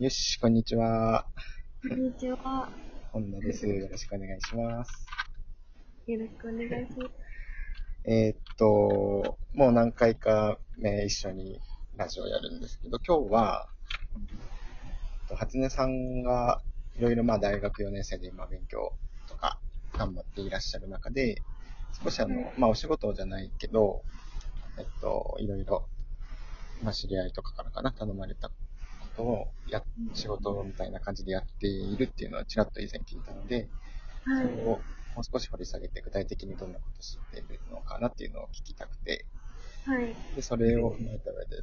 よし、こんにちは。こんにちは。本田です。よろしくお願いします。よろしくお願いします。えーっと、もう何回か、ね、一緒にラジオやるんですけど、今日は、えっと初音さんがいろいろまあ大学4年生で今勉強とか頑張っていらっしゃる中で、少しあの、まあお仕事じゃないけど、えっと、いろいろ、まあ知り合いとかからかな、頼まれたことをや、仕事みたいな感じでやっているっていうのはちらっと以前聞いたので、はい。それをもう少し掘り下げて、具体的にどんなこと知っているのかなっていうのを聞きたくて、はい。で、それを踏まえた上で、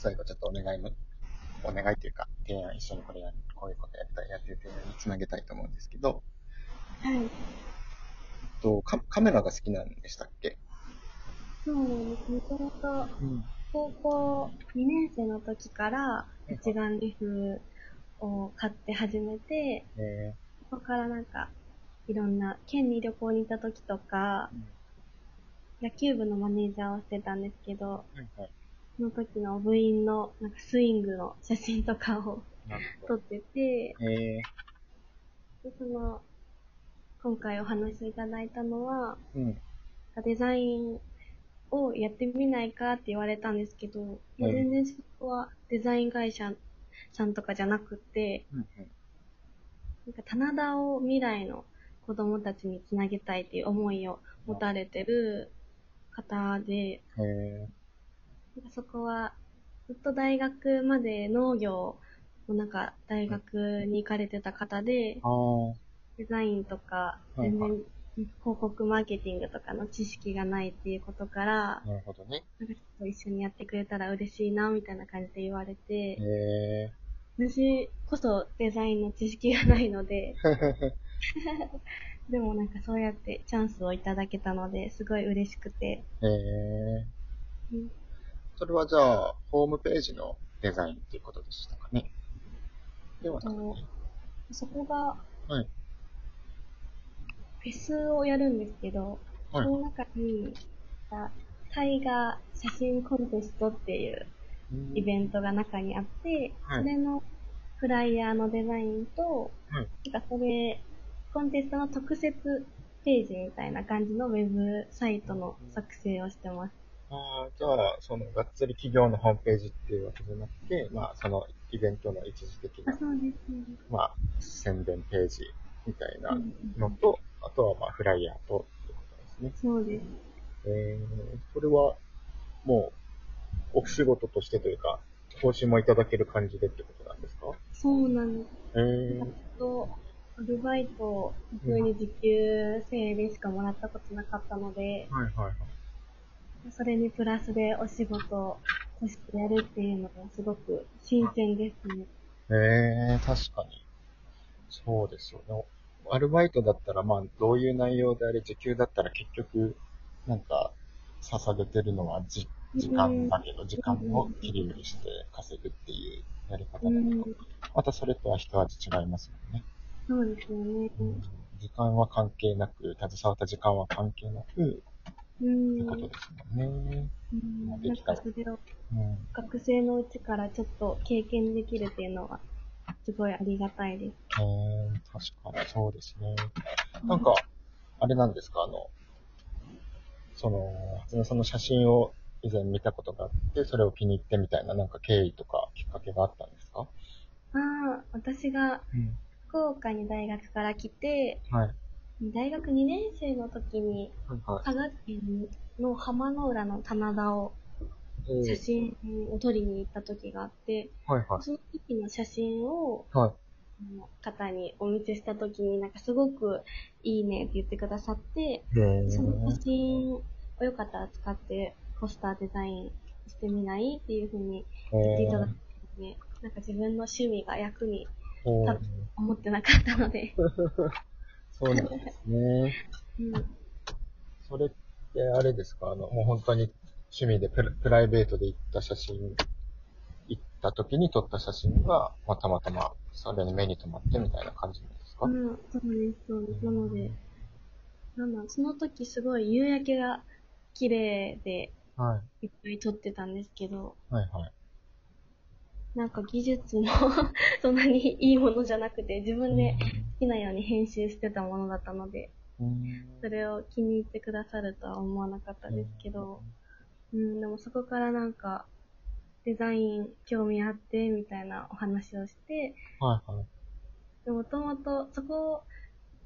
最後ちょっとお願いの、お願いというか、提案、一緒にこれやる、こういうことやりたい、やってる提案につなげたいと思うんですけど、はい。とカカメラが好きなんでしたっけ？そうです。もともと、うん。高校2年生の時から、一眼レフを買って始めて、えそこからなんか、いろんな、県に旅行に行った時とかー、うん野球部のマネージャーをしてたんですけど、はいはい。その時の部員のなんかスイングの写真とかを。撮ってて、えでその、今回お話いただいたのは、ー、うん。デザインをやってみないかって言われたんですけど、全然そこはデザイン会社さんとかじゃなくて、うんなんか棚田を未来の子供たちにつなげたいっていう思いを持たれてる方で、そこはずっと大学まで農業のなんか大学に行かれてた方でデザインとかはい。全然広告マーケティングとかの知識がないっていうことからー、、なるほどね。なんかちょっと一緒にやってくれたら嬉しいな、みたいな感じで言われて、え私こそデザインの知識がないので、ー、でもなんかそうやってチャンスをいただけたので、すごい嬉しくて、えー、うんそれはじゃあ、ホームページのデザインっていうことでしたかね。ではなくて、そこがはい。フェスをやるんですけど、はい。その中に、タイガー写真コンテストっていうイベントが中にあって、はい。それのフライヤーのデザインと、はい。なんかそれ、コンテストの特設ページみたいな感じのウェブサイトの作成をしてます。ああ、じゃあ、その、がっつり企業のホームページっていうわけじゃなくて、まあ、そのイベントの一時的あ、な、そうです。そうです。まあ、宣伝ページみたいなうんのと、あとは、まあ、フライヤーと、ってことですね。そうです。えー、それは、もう、お仕事としてというか、報酬もいただける感じでってことなんですか？そうなんです。えー、と、アルバイトを普通に時給1000円でしかもらったことなかったので、はいはいはい。それにプラスでお仕事としてやるっていうのがすごく新鮮ですね。えー、確かに。そうですよね。アルバイトだったら、まあ、どういう内容であれ、時給だったら結局、なんか、捧げてるのはじ時間だけど、時間を切り売りして稼ぐっていうやり方うなのんか。、またそれとは一味違いますもんね。そうですよね。時間は関係なく、携わった時間は関係なく、ってうん。ことですもんね。うんなんかそれをうん。学生のうちからちょっと経験できるっていうのは、すごいありがたいです。えー、確かにそうですね。なんか、あれなんですか、あの、その、初音さんの写真を以前見たことがあって、それを気に入ってみたいな、なんか経緯とかきっかけがあったんですか？ああ、私がうん。福岡に大学から来て、はい。大学2年生の時に、はいは佐賀県の浜の浦の棚田をい。写真を撮りに行った時があって、はいはい。その時の写真をはい。方にお見せした時になんかすごくいいねって言ってくださって、その写真をよかったら使ってポスターデザインしてみないっていうふうに言っていただいたので、なんか自分の趣味が役におー。思ってなかったので、そうなんですね。うん、それってあれですか？あの、もう本当に趣味でプラプライベートで行った写真、行った時に撮った写真が、まあ、たまたまそれに目に留まってみたいな感じなんですか、うん、そうです、そうです。なので、なんだその時すごい夕焼けが綺麗ではい。いっぱい撮ってたんですけど、はいはい。なんか技術も そんなにいいものじゃなくて、自分で好きなように編集してたものだったので、うん。それを気に入ってくださるとは思わなかったですけど、うん、でもそこからなんか、デザイン興味あって、みたいなお話をして、はいはい。でもともとそこ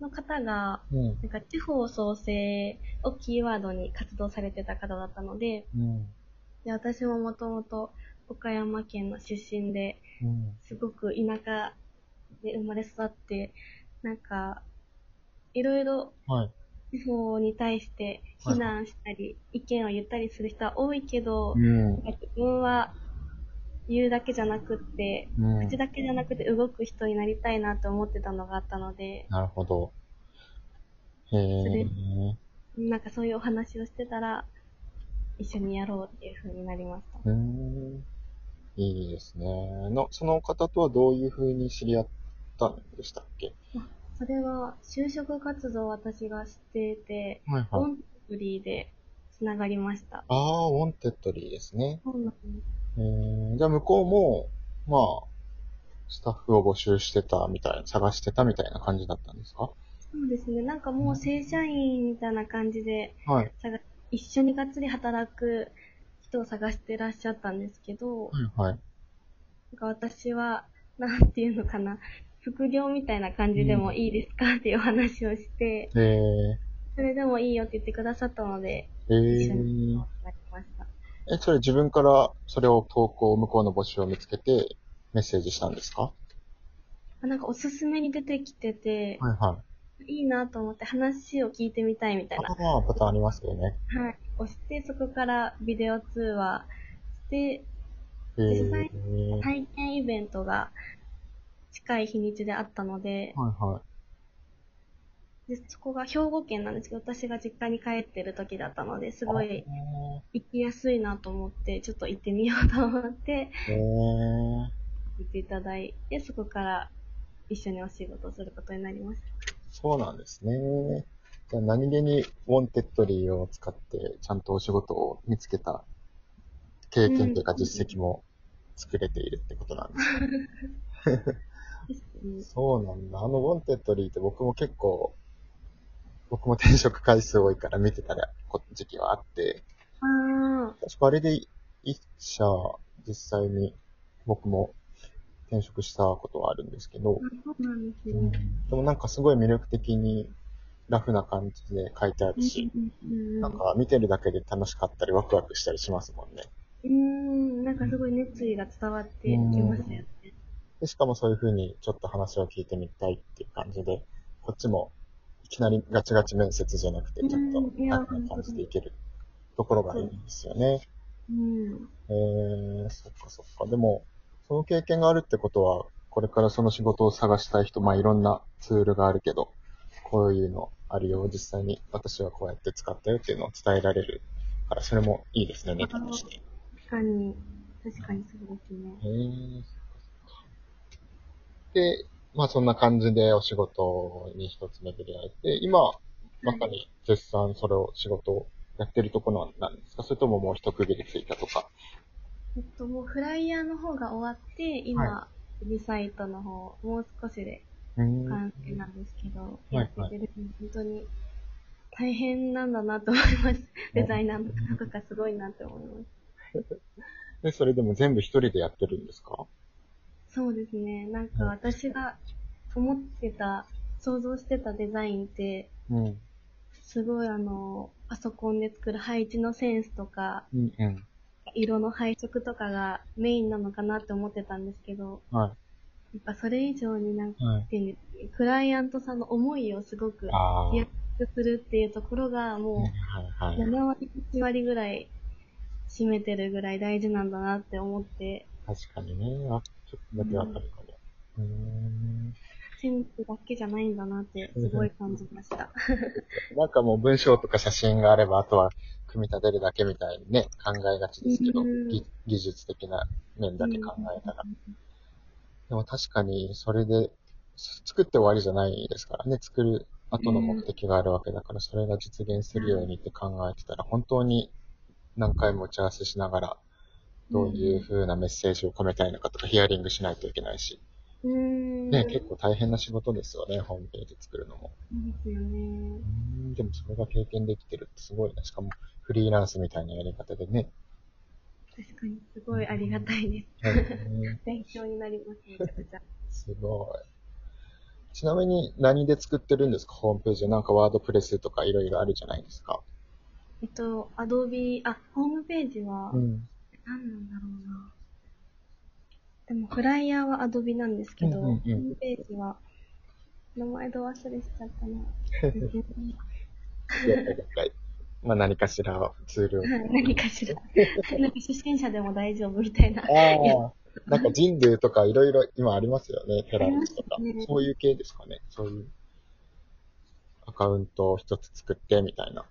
の方が、うん。なんか地方創生をキーワードに活動されてた方だったので、うん。で私ももともと岡山県の出身で、うん。すごく田舎で生まれ育って、なんか、いろいろはい。地方に対して非難したり、意見を言ったりする人は多いけど、うん。自分は言うだけじゃなくって、うん口だけじゃなくて動く人になりたいなと思ってたのがあったので、なるほど。へえ。なんかそういうお話をしてたら、一緒にやろうっていう風になりました。うーん。いいですね。の、その方とはどういう風に知り合ったんでしたっけ？それは、就職活動を私がしてて、はいはい。オンフリーで繋がりました。ああ、ウォンテッドリーですね。そうなんです。えー、じゃあ向こうも、まあ、スタッフを募集してたみたいな、探してたみたいな感じだったんですか？そうですね。なんかもう正社員みたいな感じで、はい。探一緒にがっつり働く人を探してらっしゃったんですけど、はいはい。なんか私は、なんていうのかな、副業みたいな感じでもいいですか？っていうお話をして、えー、それでもいいよって言ってくださったので、え一緒にー、なりました。え、それ自分からそれを投稿、向こうの募集を見つけてメッセージしたんですか？あなんかおすすめに出てきてて、はいはい。いいなと思って話を聞いてみたいみたいな。ああ、パターンありますよね。はい。押して、そこからビデオ通話して、えー、実際体験イベントが近い日にちであったので、はいはい。でそこが兵庫県なんですけど、私が実家に帰ってる時だったので、すごいあ行きやすいなと思って、ちょっと行ってみようと思って、ーえー、行っていただいて、そこから一緒にお仕事をすることになりました。そうなんですね。じゃあ何気にウォンテッドリーを使ってちゃんとお仕事を見つけた経験というかうん実績も作れているってことなんですね。うんそうなんだ。あのウォンテッドリーって僕も結構、僕も転職回数多いから見てたらこ時期はあって、あ確かあれで一社実際に僕も転職したことはあるんですけど、あ、そうなんですうんね。でもなんかすごい魅力的にラフな感じで書いてあるし、うんうんなんか見てるだけで楽しかったりワクワクしたりしますもんね。うん、うんなんかすごい熱意が伝わってきますよね。で、しかもそういう風にちょっと話を聞いてみたいっていう感じで、こっちもいきなりガチガチ面接じゃなくて、ちょっと楽な感じでいけるところがいいんですよね。うん。えー、そっかそっか。でも、その経験があるってことは、これからその仕事を探したい人、まあいろんなツールがあるけど、こういうのあるよ、実際に私はこうやって使ったよっていうのを伝えられるから、それもいいですね、ネタとして。確かに、確かにそうですね。へーで、まあそんな感じでお仕事に一つ巡り合えて、今、まさに絶賛それを仕事をやってるところなんですか？それとももう一区切りついたとか？えっと、もうフライヤーの方が終わって、今、はウェブサイトの方、もう少しで。完成なんですけど、いやっててる、本当に大変なんだなと思います。デザイナーの方とかすごいなって思います。で、それでも全部一人でやってるんですか？そうですね。なんか私が思ってた、想像してたデザインって、うん。すごいあの、パソコンで作る配置のセンスとか、うんうん。色の配色とかがメインなのかなって思ってたんですけど、はい。やっぱそれ以上になんか、はい。クライアントさんの思いをすごく。やするっていうところがもはいはうい。7割、8割ぐらい占めてるぐらい大事なんだなって思って、確かにね。あ、ちょっとだけわかるかも。うーん。センスだけじゃないんだなってすごい感じました。なんかもう文章とか写真があれば、あとは組み立てるだけみたいにね、考えがちですけど、技術的な面だけ考えたら。でも確かに、それで、す作って終わりじゃないですからね。作る後の目的があるわけだから、それが実現するようにって考えてたら、本当に何回も打ち合わせしながらどういう風なメッセージを込めたいのかとかヒアリングしないといけないし。ね、結構大変な仕事ですよね、ホームページ作るのも。ですよね。うん、でもそれが経験できてるってすごいね。しかもフリーランスみたいなやり方でね。確かに、すごいありがたいです。うん 勉強になります、めちゃくちゃ。すごい。ちなみに何で作ってるんですかホームページ。なんかワードプレスとかいろいろあるじゃないですか。えっと、アドビあ、ホームページは、ん。何なんだろうな。でも、フライヤーはアドビなんですけど、うんうんうんホームページは、名前ど忘れしちゃったな。まあ何かしらツールを。はい何かしら。なんか初心者でも大丈夫みたいな。ああ。なんか人類とかいろいろ今ありますよね。テラリスとかありますね。そういう系ですかね。そういうアカウントを一つ作ってみたいな。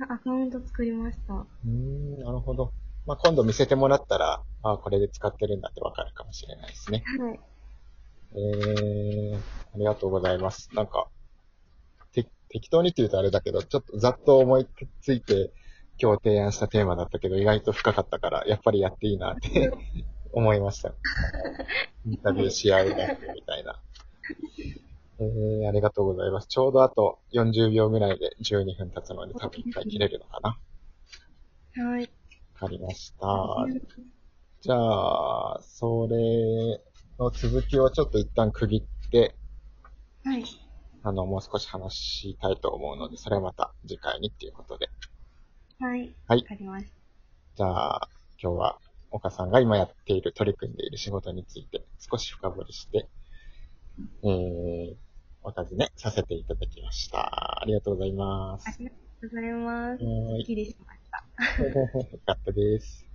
あアカウント作りました。うーん、なるほど。まあ今度見せてもらったら、ああ、これで使ってるんだってわかるかもしれないですね。はい。えー、ありがとうございます。なんか、て適当にって言うとあれだけど、ちょっとざっと思いついて今日提案したテーマだったけど、意外と深かったから、やっぱりやっていいなって 思いました。インタビューし合うなみたいな。えー、ありがとうございます。ちょうどあと40秒ぐらいで12分経つので、多分一回切れるのかな。わはい。かりました。じゃあ、それの続きをちょっと一旦区切って、はい。あの、もう少し話したいと思うので、それはまた次回にっていうことで。はい。はいわかりましじゃあ、今日は岡さんが今やっている、取り組んでいる仕事について少し深掘りして、えー、お尋ねさせていただきました。ありがとうございますた。あ。りがとうございます。きりしました。よかったです。